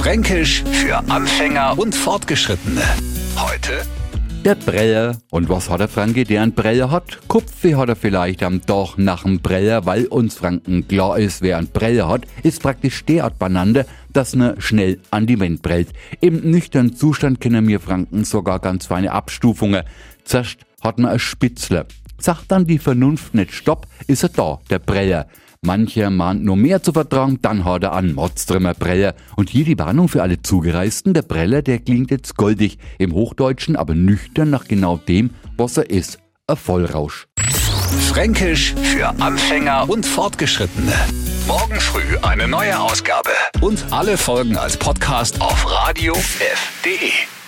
Fränkisch für Anfänger und Fortgeschrittene. Heute Der Breller. Und was hat der Franke, der einen Breller hat? Kupfe hat er vielleicht am Tag nach dem Breller, weil uns Franken klar ist, wer einen Breller hat, ist praktisch derart beieinander, dass ne schnell an die Wand prellt. Im nüchternen Zustand kennen wir Franken sogar ganz feine Abstufungen. Zuerst hat man ein Spitzler. Sagt dann die Vernunft nicht Stopp, ist er da, der Breller. Mancher mahnt nur mehr zu vertragen, dann haut er an, Mordstrimmer Breller. Und hier die Warnung für alle Zugereisten, der Breller, der klingt jetzt goldig, im Hochdeutschen aber nüchtern nach genau dem, was er ist, ein Vollrausch. Fränkisch für Anfänger und Fortgeschrittene. Morgen früh eine neue Ausgabe. Und alle Folgen als Podcast auf radiof.de.